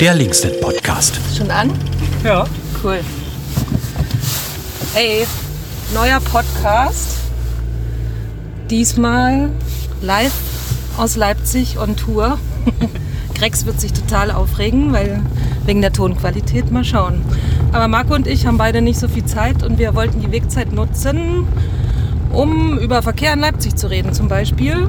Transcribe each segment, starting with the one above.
der Linksnet Podcast. Schon an? Ja. Cool. Hey, neuer Podcast. Diesmal live aus Leipzig on Tour. Grex wird sich total aufregen, weil wegen der Tonqualität mal schauen. Aber Marco und ich haben beide nicht so viel Zeit und wir wollten die Wegzeit nutzen, um über Verkehr in Leipzig zu reden zum Beispiel.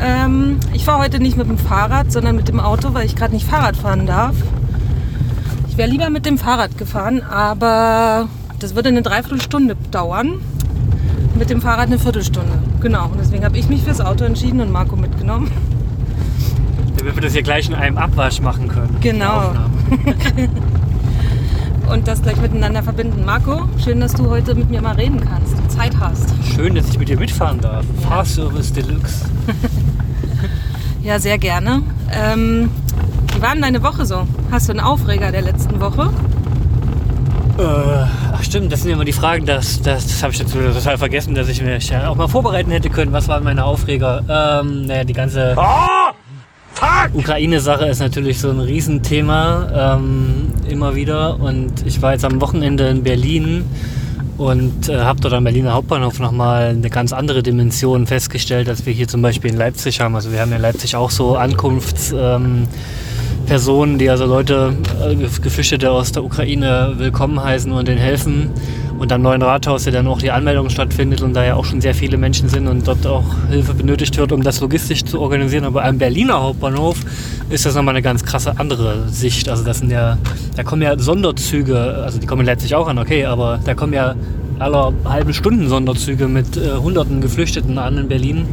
Ähm, ich fahre heute nicht mit dem Fahrrad, sondern mit dem Auto, weil ich gerade nicht Fahrrad fahren darf. Ich wäre lieber mit dem Fahrrad gefahren, aber das würde eine Dreiviertelstunde dauern. Mit dem Fahrrad eine Viertelstunde. Genau. Und deswegen habe ich mich fürs Auto entschieden und Marco mitgenommen. Damit wir das hier gleich in einem Abwasch machen können. Genau. Und das gleich miteinander verbinden. Marco, schön, dass du heute mit mir mal reden kannst und Zeit hast. Schön, dass ich mit dir mitfahren darf. Fahrservice Deluxe. Ja, sehr gerne. Ähm, wie war denn deine Woche so? Hast du einen Aufreger der letzten Woche? Äh, ach stimmt, das sind immer die Fragen, das, das, das habe ich jetzt total vergessen, dass ich mich ja auch mal vorbereiten hätte können. Was waren meine Aufreger? Ähm, naja, die ganze Ukraine-Sache ist natürlich so ein Riesenthema, ähm, immer wieder. Und ich war jetzt am Wochenende in Berlin und äh, habe dort am Berliner Hauptbahnhof nochmal eine ganz andere Dimension festgestellt, als wir hier zum Beispiel in Leipzig haben. Also wir haben in Leipzig auch so Ankunfts... Ähm, die also Leute, äh, Geflüchtete aus der Ukraine willkommen heißen und denen helfen. Und am neuen Rathaus, ja dann auch die Anmeldung stattfindet und da ja auch schon sehr viele Menschen sind und dort auch Hilfe benötigt wird, um das logistisch zu organisieren. Aber am Berliner Hauptbahnhof ist das nochmal eine ganz krasse andere Sicht. Also das sind ja, da kommen ja Sonderzüge, also die kommen letztlich auch an, okay, aber da kommen ja aller halben Stunden Sonderzüge mit äh, hunderten Geflüchteten an in Berlin.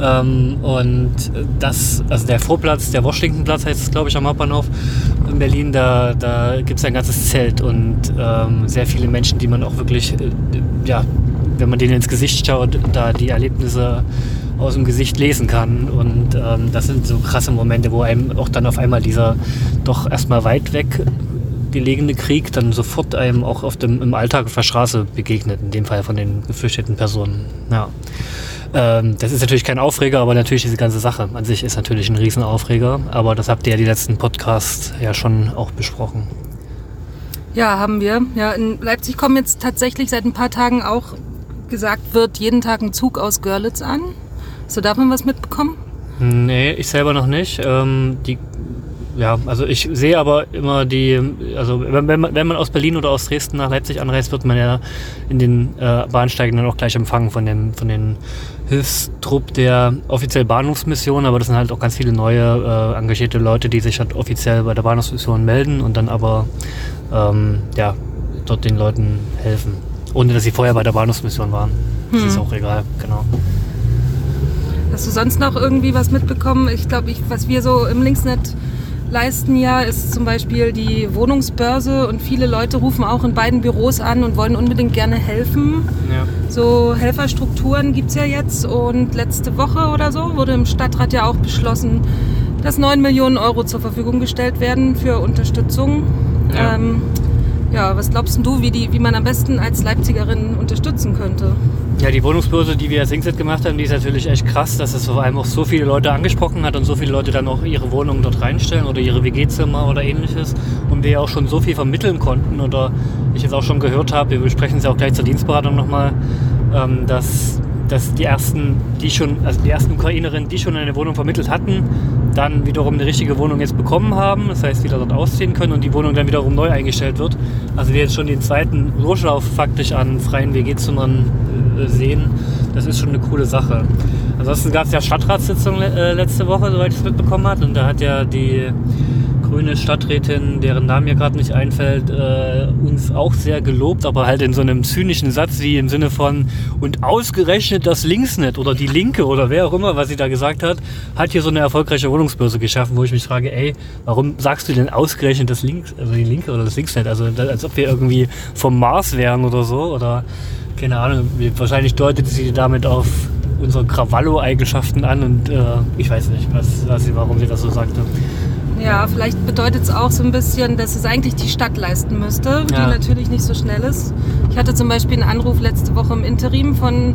Ähm, und das, also der Vorplatz, der Washingtonplatz heißt es, glaube ich, am Hauptbahnhof in Berlin, da, da gibt es ein ganzes Zelt und ähm, sehr viele Menschen, die man auch wirklich, äh, ja, wenn man denen ins Gesicht schaut, da die Erlebnisse aus dem Gesicht lesen kann. Und ähm, das sind so krasse Momente, wo einem auch dann auf einmal dieser doch erstmal weit weg gelegene Krieg dann sofort einem auch auf dem, im Alltag auf der Straße begegnet, in dem Fall von den geflüchteten Personen. Ja. Ähm, das ist natürlich kein Aufreger, aber natürlich diese ganze Sache an sich ist natürlich ein Riesenaufreger. Aber das habt ihr ja die letzten Podcasts ja schon auch besprochen. Ja, haben wir. Ja, in Leipzig kommen jetzt tatsächlich seit ein paar Tagen auch gesagt wird, jeden Tag ein Zug aus Görlitz an. Hast du davon was mitbekommen? Nee, ich selber noch nicht. Ähm, die, ja, also ich sehe aber immer die, also wenn, man, wenn man aus Berlin oder aus Dresden nach Leipzig anreist, wird man ja in den äh, Bahnsteigen dann auch gleich empfangen von dem, von den Hilfstrupp der offiziell Bahnhofsmission, aber das sind halt auch ganz viele neue äh, engagierte Leute, die sich halt offiziell bei der Bahnhofsmission melden und dann aber ähm, ja, dort den Leuten helfen. Ohne dass sie vorher bei der Bahnhofsmission waren. Das ist auch egal, genau. Hast du sonst noch irgendwie was mitbekommen? Ich glaube, ich, was wir so im Linksnet leisten ja, ist zum Beispiel die Wohnungsbörse und viele Leute rufen auch in beiden Büros an und wollen unbedingt gerne helfen. Ja. So Helferstrukturen gibt es ja jetzt und letzte Woche oder so wurde im Stadtrat ja auch beschlossen, dass 9 Millionen Euro zur Verfügung gestellt werden für Unterstützung. Ja. Ähm, ja, was glaubst du, wie, die, wie man am besten als Leipzigerin unterstützen könnte? Ja, die Wohnungsbörse, die wir als Singset gemacht haben, die ist natürlich echt krass, dass es vor allem auch so viele Leute angesprochen hat und so viele Leute dann auch ihre Wohnungen dort reinstellen oder ihre WG-Zimmer oder ähnliches. Und wir auch schon so viel vermitteln konnten oder ich jetzt auch schon gehört habe, wir besprechen es ja auch gleich zur Dienstberatung nochmal, ähm, dass, dass die ersten, die schon, also die ersten Ukrainerinnen, die schon eine Wohnung vermittelt hatten, dann wiederum eine richtige Wohnung jetzt bekommen haben, das heißt wieder dort ausziehen können und die Wohnung dann wiederum neu eingestellt wird. Also wir jetzt schon den zweiten Durchlauf faktisch an freien WG-Zimmern äh, sehen. Das ist schon eine coole Sache. Ansonsten gab es ja Stadtratssitzung äh, letzte Woche, soweit ich es mitbekommen habe. Und da hat ja die grüne Stadträtin, deren Name mir gerade nicht einfällt, äh, uns auch sehr gelobt, aber halt in so einem zynischen Satz wie im Sinne von und ausgerechnet das Linksnet oder die Linke oder wer auch immer, was sie da gesagt hat, hat hier so eine erfolgreiche Wohnungsbörse geschaffen, wo ich mich frage, ey, warum sagst du denn ausgerechnet das Links, also die Linke oder das Linksnet? Also als ob wir irgendwie vom Mars wären oder so oder keine Ahnung, wahrscheinlich deutet sie damit auf unsere Krawallo-Eigenschaften an und äh, ich weiß nicht, was, was warum sie das so sagte. Ja, vielleicht bedeutet es auch so ein bisschen, dass es eigentlich die Stadt leisten müsste, die Ja. natürlich nicht so schnell ist. Ich hatte zum Beispiel einen Anruf letzte Woche im Interim von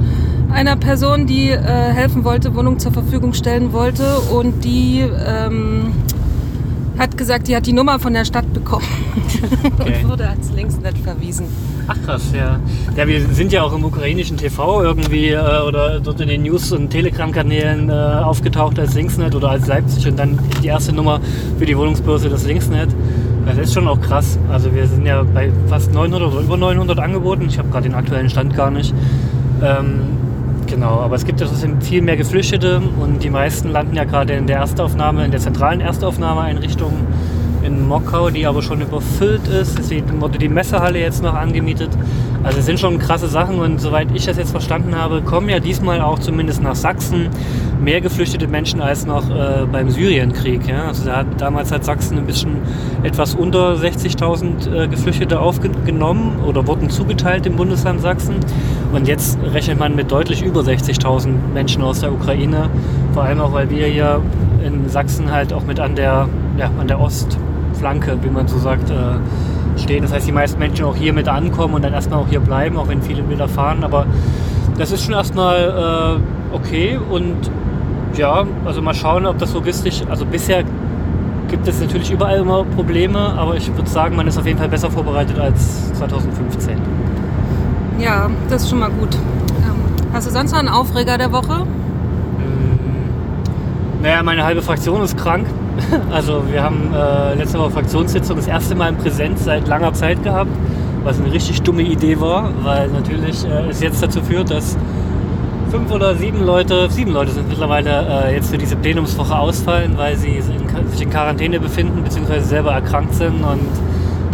einer Person, die äh, helfen wollte, Wohnung zur Verfügung stellen wollte und die ähm, hat gesagt, die hat die Nummer von der Stadt bekommen Okay. und wurde ans Linksnet verwiesen. Ach krass, ja. Ja, wir sind ja auch im ukrainischen TV irgendwie äh, oder dort in den News- und Telegram-Kanälen äh, aufgetaucht als Linksnet oder als Leipzig und dann die erste Nummer für die Wohnungsbörse das Linksnet. Das ist schon auch krass. Also wir sind ja bei fast 900 oder über 900 Angeboten. Ich habe gerade den aktuellen Stand gar nicht. Ähm, genau, aber es gibt ja trotzdem viel mehr Geflüchtete und die meisten landen ja gerade in der Erstaufnahme, in der zentralen Erstaufnahmeeinrichtung in Mockau, die aber schon überfüllt ist. Deswegen wurde die Messehalle jetzt noch angemietet. Also es sind schon krasse Sachen und soweit ich das jetzt verstanden habe, kommen ja diesmal auch zumindest nach Sachsen mehr geflüchtete Menschen als noch äh, beim Syrienkrieg. Ja? Also da hat, damals hat Sachsen ein bisschen etwas unter 60.000 äh, Geflüchtete aufgenommen oder wurden zugeteilt im Bundesland Sachsen. Und jetzt rechnet man mit deutlich über 60.000 Menschen aus der Ukraine. Vor allem auch, weil wir hier in Sachsen halt auch mit an der, ja, an der Ostflanke, wie man so sagt, äh, stehen. Das heißt, die meisten Menschen auch hier mit ankommen und dann erstmal auch hier bleiben, auch wenn viele wieder fahren. Aber das ist schon erstmal äh, okay und ja, also mal schauen, ob das logistisch, also bisher gibt es natürlich überall immer Probleme, aber ich würde sagen, man ist auf jeden Fall besser vorbereitet als 2015. Ja, das ist schon mal gut. Ähm, hast du sonst noch einen Aufreger der Woche? Naja, meine halbe Fraktion ist krank. Also wir haben äh, letzte Woche Fraktionssitzung das erste Mal in Präsenz seit langer Zeit gehabt, was eine richtig dumme Idee war, weil natürlich äh, es jetzt dazu führt, dass fünf oder sieben Leute, sieben Leute sind mittlerweile äh, jetzt für diese Plenumswoche ausfallen, weil sie in, sich in Quarantäne befinden bzw. selber erkrankt sind und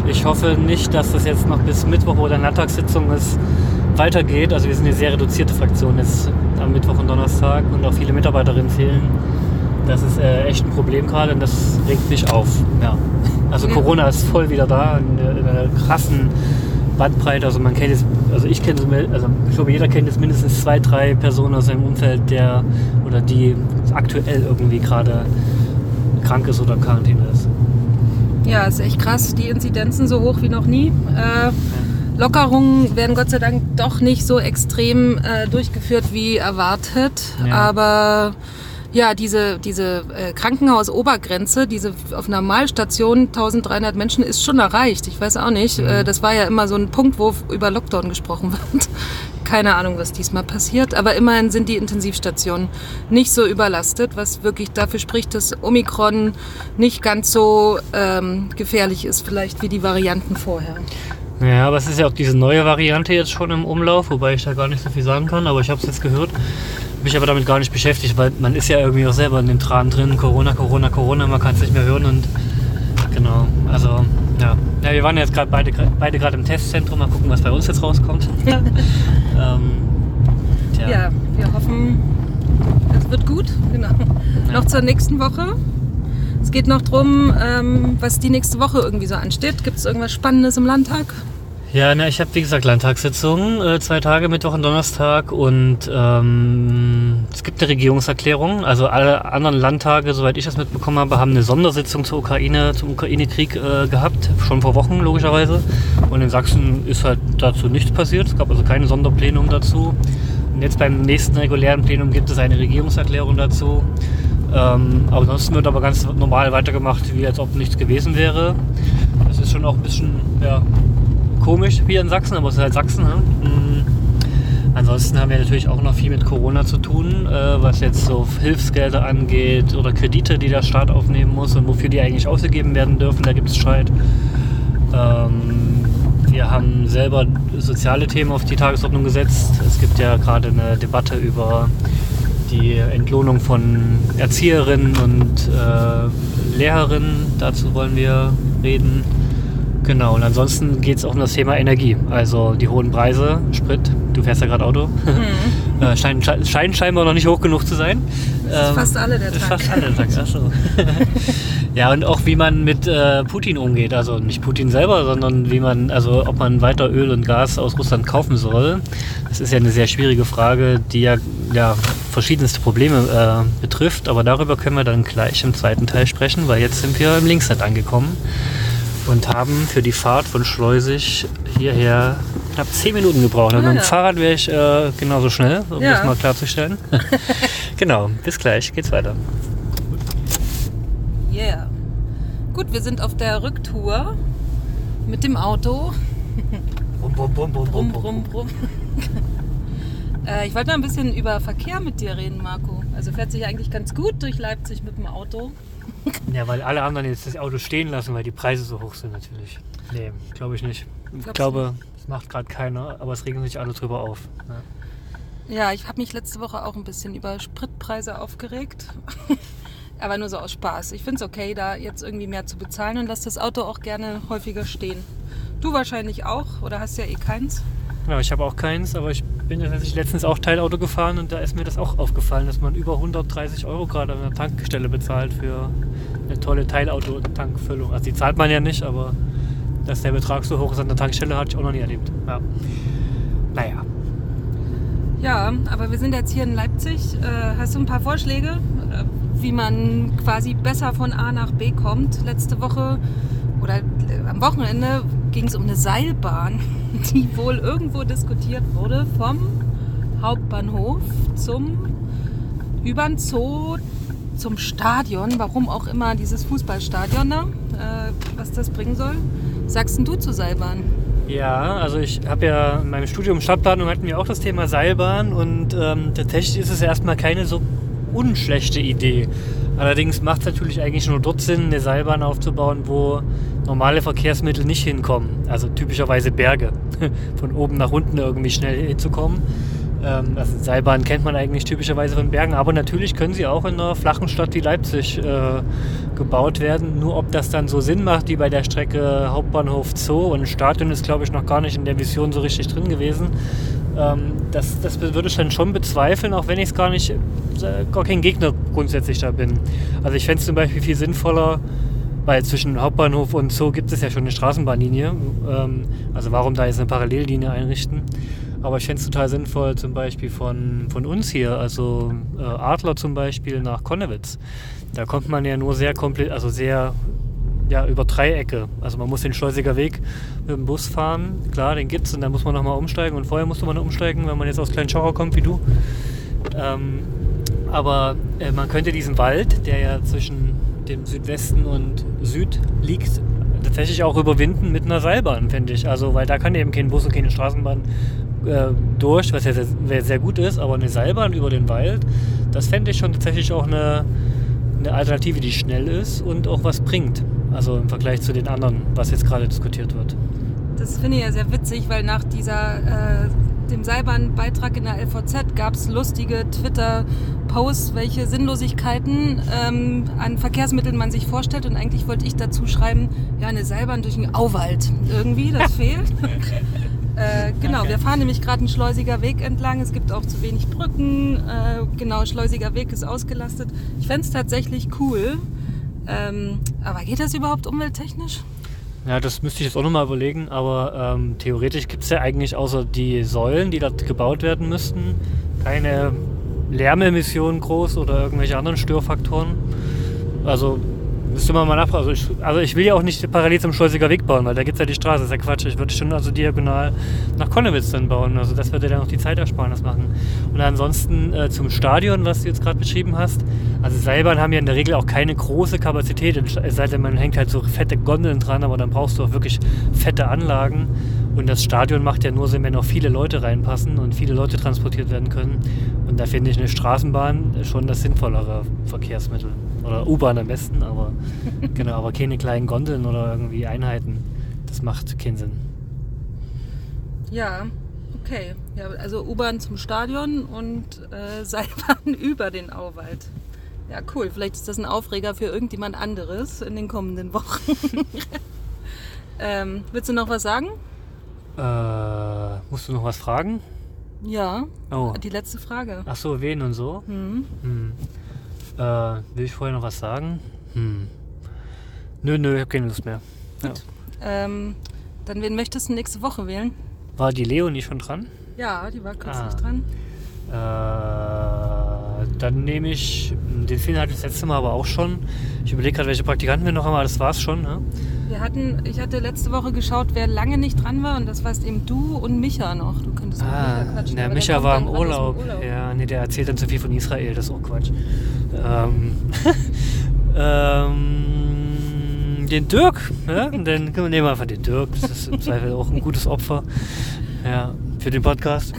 ich hoffe nicht, dass das jetzt noch bis Mittwoch oder Landtagssitzung ist, weitergeht. Also wir sind eine sehr reduzierte Fraktion jetzt am Mittwoch und Donnerstag und auch viele Mitarbeiterinnen fehlen. Das ist äh, echt ein Problem gerade und das regt mich auf. Ja. Also Ja. Corona ist voll wieder da in, in einer krassen Bandbreite. Also man kennt jetzt, also ich kenne, also ich glaube jeder kennt jetzt mindestens zwei, drei Personen aus seinem Umfeld, der oder die aktuell irgendwie gerade krank ist oder in Quarantäne ist. Ja, ist echt krass. Die Inzidenzen so hoch wie noch nie. Äh, Lockerungen werden Gott sei Dank doch nicht so extrem äh, durchgeführt wie erwartet. Ja. Aber ja, diese, diese äh, Krankenhausobergrenze, diese auf Normalstation 1300 Menschen ist schon erreicht. Ich weiß auch nicht. Mhm. Äh, das war ja immer so ein Punkt, wo über Lockdown gesprochen wird. Keine Ahnung, was diesmal passiert. Aber immerhin sind die Intensivstationen nicht so überlastet, was wirklich dafür spricht, dass Omikron nicht ganz so ähm, gefährlich ist, vielleicht wie die Varianten vorher. Ja, aber es ist ja auch diese neue Variante jetzt schon im Umlauf, wobei ich da gar nicht so viel sagen kann, aber ich habe es jetzt gehört. Mich aber damit gar nicht beschäftigt, weil man ist ja irgendwie auch selber in dem Tran drin. Corona, Corona, Corona, man kann es nicht mehr hören und genau, also ja. Ja, wir waren jetzt gerade beide, beide gerade im Testzentrum, mal gucken, was bei uns jetzt rauskommt. ähm. Ja, wir hoffen, es wird gut. Genau. Noch zur nächsten Woche. Es geht noch drum, ähm, was die nächste Woche irgendwie so ansteht. Gibt es irgendwas Spannendes im Landtag? Ja, na, ich habe wie gesagt Landtagssitzungen, äh, zwei Tage, Mittwoch und Donnerstag und ähm, es gibt eine Regierungserklärung. Also alle anderen Landtage, soweit ich das mitbekommen habe, haben eine Sondersitzung zur Ukraine, zum Ukraine-Krieg äh, gehabt, schon vor Wochen logischerweise. Und in Sachsen ist halt dazu nichts passiert. Es gab also keine Sonderplenum dazu. Und jetzt beim nächsten regulären Plenum gibt es eine Regierungserklärung dazu. Ähm, aber ansonsten wird aber ganz normal weitergemacht, wie als ob nichts gewesen wäre. Das ist schon auch ein bisschen, ja, komisch hier in Sachsen, aber es ist halt Sachsen. Ne? Mhm. Ansonsten haben wir natürlich auch noch viel mit Corona zu tun, äh, was jetzt so Hilfsgelder angeht oder Kredite, die der Staat aufnehmen muss und wofür die eigentlich ausgegeben werden dürfen. Da gibt es Streit. Ähm, wir haben selber soziale Themen auf die Tagesordnung gesetzt. Es gibt ja gerade eine Debatte über die Entlohnung von Erzieherinnen und äh, Lehrerinnen. Dazu wollen wir reden. Genau, und ansonsten geht es auch um das Thema Energie. Also die hohen Preise, Sprit, du fährst ja gerade Auto, äh, scheinen, sche- scheinen scheinbar noch nicht hoch genug zu sein. Das ist fast alle der Tag. Fast alle der Tag, ach so. ja, und auch wie man mit äh, Putin umgeht. Also nicht Putin selber, sondern wie man, also ob man weiter Öl und Gas aus Russland kaufen soll. Das ist ja eine sehr schwierige Frage, die ja, ja verschiedenste Probleme äh, betrifft. Aber darüber können wir dann gleich im zweiten Teil sprechen, weil jetzt sind wir im Linksnet angekommen und haben für die Fahrt von Schleusig hierher knapp 10 Minuten gebraucht. Und Ah, mit dem ja. Fahrrad wäre ich äh, genauso schnell, um Ja. das mal klarzustellen. genau, bis gleich, geht's weiter. Yeah. Gut, wir sind auf der Rücktour mit dem Auto. Brum, brum, brum, brum, Brumm, brumm, brumm. äh, ich wollte noch ein bisschen über Verkehr mit dir reden, Marco. Also fährt sich eigentlich ganz gut durch Leipzig mit dem Auto. Ja, weil alle anderen jetzt das Auto stehen lassen, weil die Preise so hoch sind natürlich. Nee, glaube ich nicht. Ich Glaubst glaube, das macht gerade keiner, aber es regen sich alle drüber auf. Ja. Ja, ich habe mich letzte Woche auch ein bisschen über Spritpreise aufgeregt. Aber nur so aus Spaß. Ich finde es okay, da jetzt irgendwie mehr zu bezahlen und lasse das Auto auch gerne häufiger stehen. Du wahrscheinlich auch, oder hast ja eh keins? Genau, ich habe auch keins, aber ich bin tatsächlich letztens auch Teilauto gefahren und da ist mir das auch aufgefallen, dass man über 130 Euro gerade an der Tankstelle bezahlt für eine tolle Teilauto-Tankfüllung. Also die zahlt man ja nicht, aber dass der Betrag so hoch ist an der Tankstelle, hatte ich auch noch nie erlebt. Ja. Naja. Ja, aber wir sind jetzt hier in Leipzig. Äh, hast du ein paar Vorschläge, äh, wie man quasi besser von A nach B kommt? Letzte Woche oder äh, am Wochenende ging es um eine Seilbahn, die wohl irgendwo diskutiert wurde vom Hauptbahnhof zum über den Zoo zum Stadion, warum auch immer dieses Fußballstadion da, äh, was das bringen soll. Sagst du zur Seilbahn? Ja, also ich habe ja in meinem Studium Stadtplanung hatten wir auch das Thema Seilbahn und ähm, tatsächlich ist es erstmal keine so unschlechte Idee. Allerdings macht es natürlich eigentlich nur dort Sinn, eine Seilbahn aufzubauen, wo normale Verkehrsmittel nicht hinkommen. Also typischerweise Berge. Von oben nach unten irgendwie schnell hinzukommen. Ähm, also Seilbahn kennt man eigentlich typischerweise von Bergen, aber natürlich können sie auch in einer flachen Stadt wie Leipzig äh, gebaut werden. Nur ob das dann so Sinn macht, wie bei der Strecke Hauptbahnhof Zoo und Stadion ist, glaube ich, noch gar nicht in der Vision so richtig drin gewesen. Ähm, das, das würde ich dann schon bezweifeln, auch wenn ich es gar nicht, äh, gar kein Gegner grundsätzlich da bin. Also ich fände es zum Beispiel viel sinnvoller, weil zwischen Hauptbahnhof und Zoo gibt es ja schon eine Straßenbahnlinie. Ähm, also warum da jetzt eine Parallellinie einrichten? Aber ich fände es total sinnvoll, zum Beispiel von, von uns hier, also äh, Adler zum Beispiel nach Konnewitz. Da kommt man ja nur sehr komplett, also sehr ja, über Dreiecke. Also man muss den Schleusiger Weg mit dem Bus fahren. Klar, den gibt's und dann muss man nochmal umsteigen. Und vorher musste man umsteigen, wenn man jetzt aus Kleinschauer kommt wie du. Ähm, aber äh, man könnte diesen Wald, der ja zwischen dem Südwesten und Süd liegt, tatsächlich auch überwinden mit einer Seilbahn, finde ich. Also, weil da kann eben kein Bus und keine Straßenbahn äh, durch, was ja sehr, sehr gut ist, aber eine Seilbahn über den Wald, das fände ich schon tatsächlich auch eine, eine Alternative, die schnell ist und auch was bringt. Also im Vergleich zu den anderen, was jetzt gerade diskutiert wird. Das finde ich ja sehr witzig, weil nach dieser, äh, dem Seilbahnbeitrag in der LVZ gab es lustige Twitter-Posts, welche Sinnlosigkeiten ähm, an Verkehrsmitteln man sich vorstellt. Und eigentlich wollte ich dazu schreiben, ja, eine Seilbahn durch einen Auwald. Irgendwie, das fehlt. Äh, genau, wir fahren nämlich gerade einen Schleusiger Weg entlang. Es gibt auch zu wenig Brücken. Äh, genau, Schleusiger Weg ist ausgelastet. Ich fände es tatsächlich cool. Ähm, aber geht das überhaupt umwelttechnisch? Ja, das müsste ich jetzt auch nochmal überlegen, aber ähm, theoretisch gibt es ja eigentlich außer die Säulen, die dort gebaut werden müssten, keine Lärmemissionen groß oder irgendwelche anderen Störfaktoren. Also müsste man mal nachfragen. Also ich, also ich will ja auch nicht parallel zum Schleusiger Weg bauen, weil da gibt es ja die Straße, das ist ja Quatsch. Ich würde schon also diagonal nach Konnewitz dann bauen. Also das würde dann auch die Zeitersparnis machen. Und ansonsten äh, zum Stadion, was du jetzt gerade beschrieben hast. Also Seilbahnen haben ja in der Regel auch keine große Kapazität, es sei denn, man hängt halt so fette Gondeln dran, aber dann brauchst du auch wirklich fette Anlagen. Und das Stadion macht ja nur Sinn, wenn auch viele Leute reinpassen und viele Leute transportiert werden können. Und da finde ich eine Straßenbahn schon das sinnvollere Verkehrsmittel. Oder U-Bahn am besten, aber genau, aber keine kleinen Gondeln oder irgendwie Einheiten. Das macht keinen Sinn. Ja, okay. Ja, also U-Bahn zum Stadion und äh, Seilbahn über den Auwald. Ja, cool. Vielleicht ist das ein Aufreger für irgendjemand anderes in den kommenden Wochen. ähm, willst du noch was sagen? Äh, musst du noch was fragen? Ja, Oh. die letzte Frage. Ach so, wen und so? Hm. Hm. Äh, will ich vorher noch was sagen? Hm. Nö, nö, ich hab keine Lust mehr. Ja. Ähm, dann wen möchtest du nächste Woche wählen? War die Leonie schon dran? Ja, die war kürzlich Ah. dran. Äh, dann nehme ich, den Film hatte ich das letzte Mal aber auch schon. Ich überlege gerade, welche Praktikanten wir noch haben, aber das war's schon. Ne? Wir hatten, ich hatte letzte Woche geschaut, wer lange nicht dran war und das warst eben du und Micha noch. Du könntest Ah, Micha quatschen. der aber Micha war im Urlaub. Urlaub. Ja, nee, der erzählt dann zu viel von Israel, das ist auch Quatsch. Ähm, ähm, den Dirk. Ja? Dann nehmen wir einfach den Dirk. Das ist im Zweifel auch ein gutes Opfer. Ja, für den Podcast.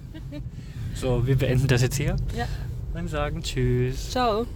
so, wir beenden das jetzt hier. Ja. Und sagen Tschüss. Ciao.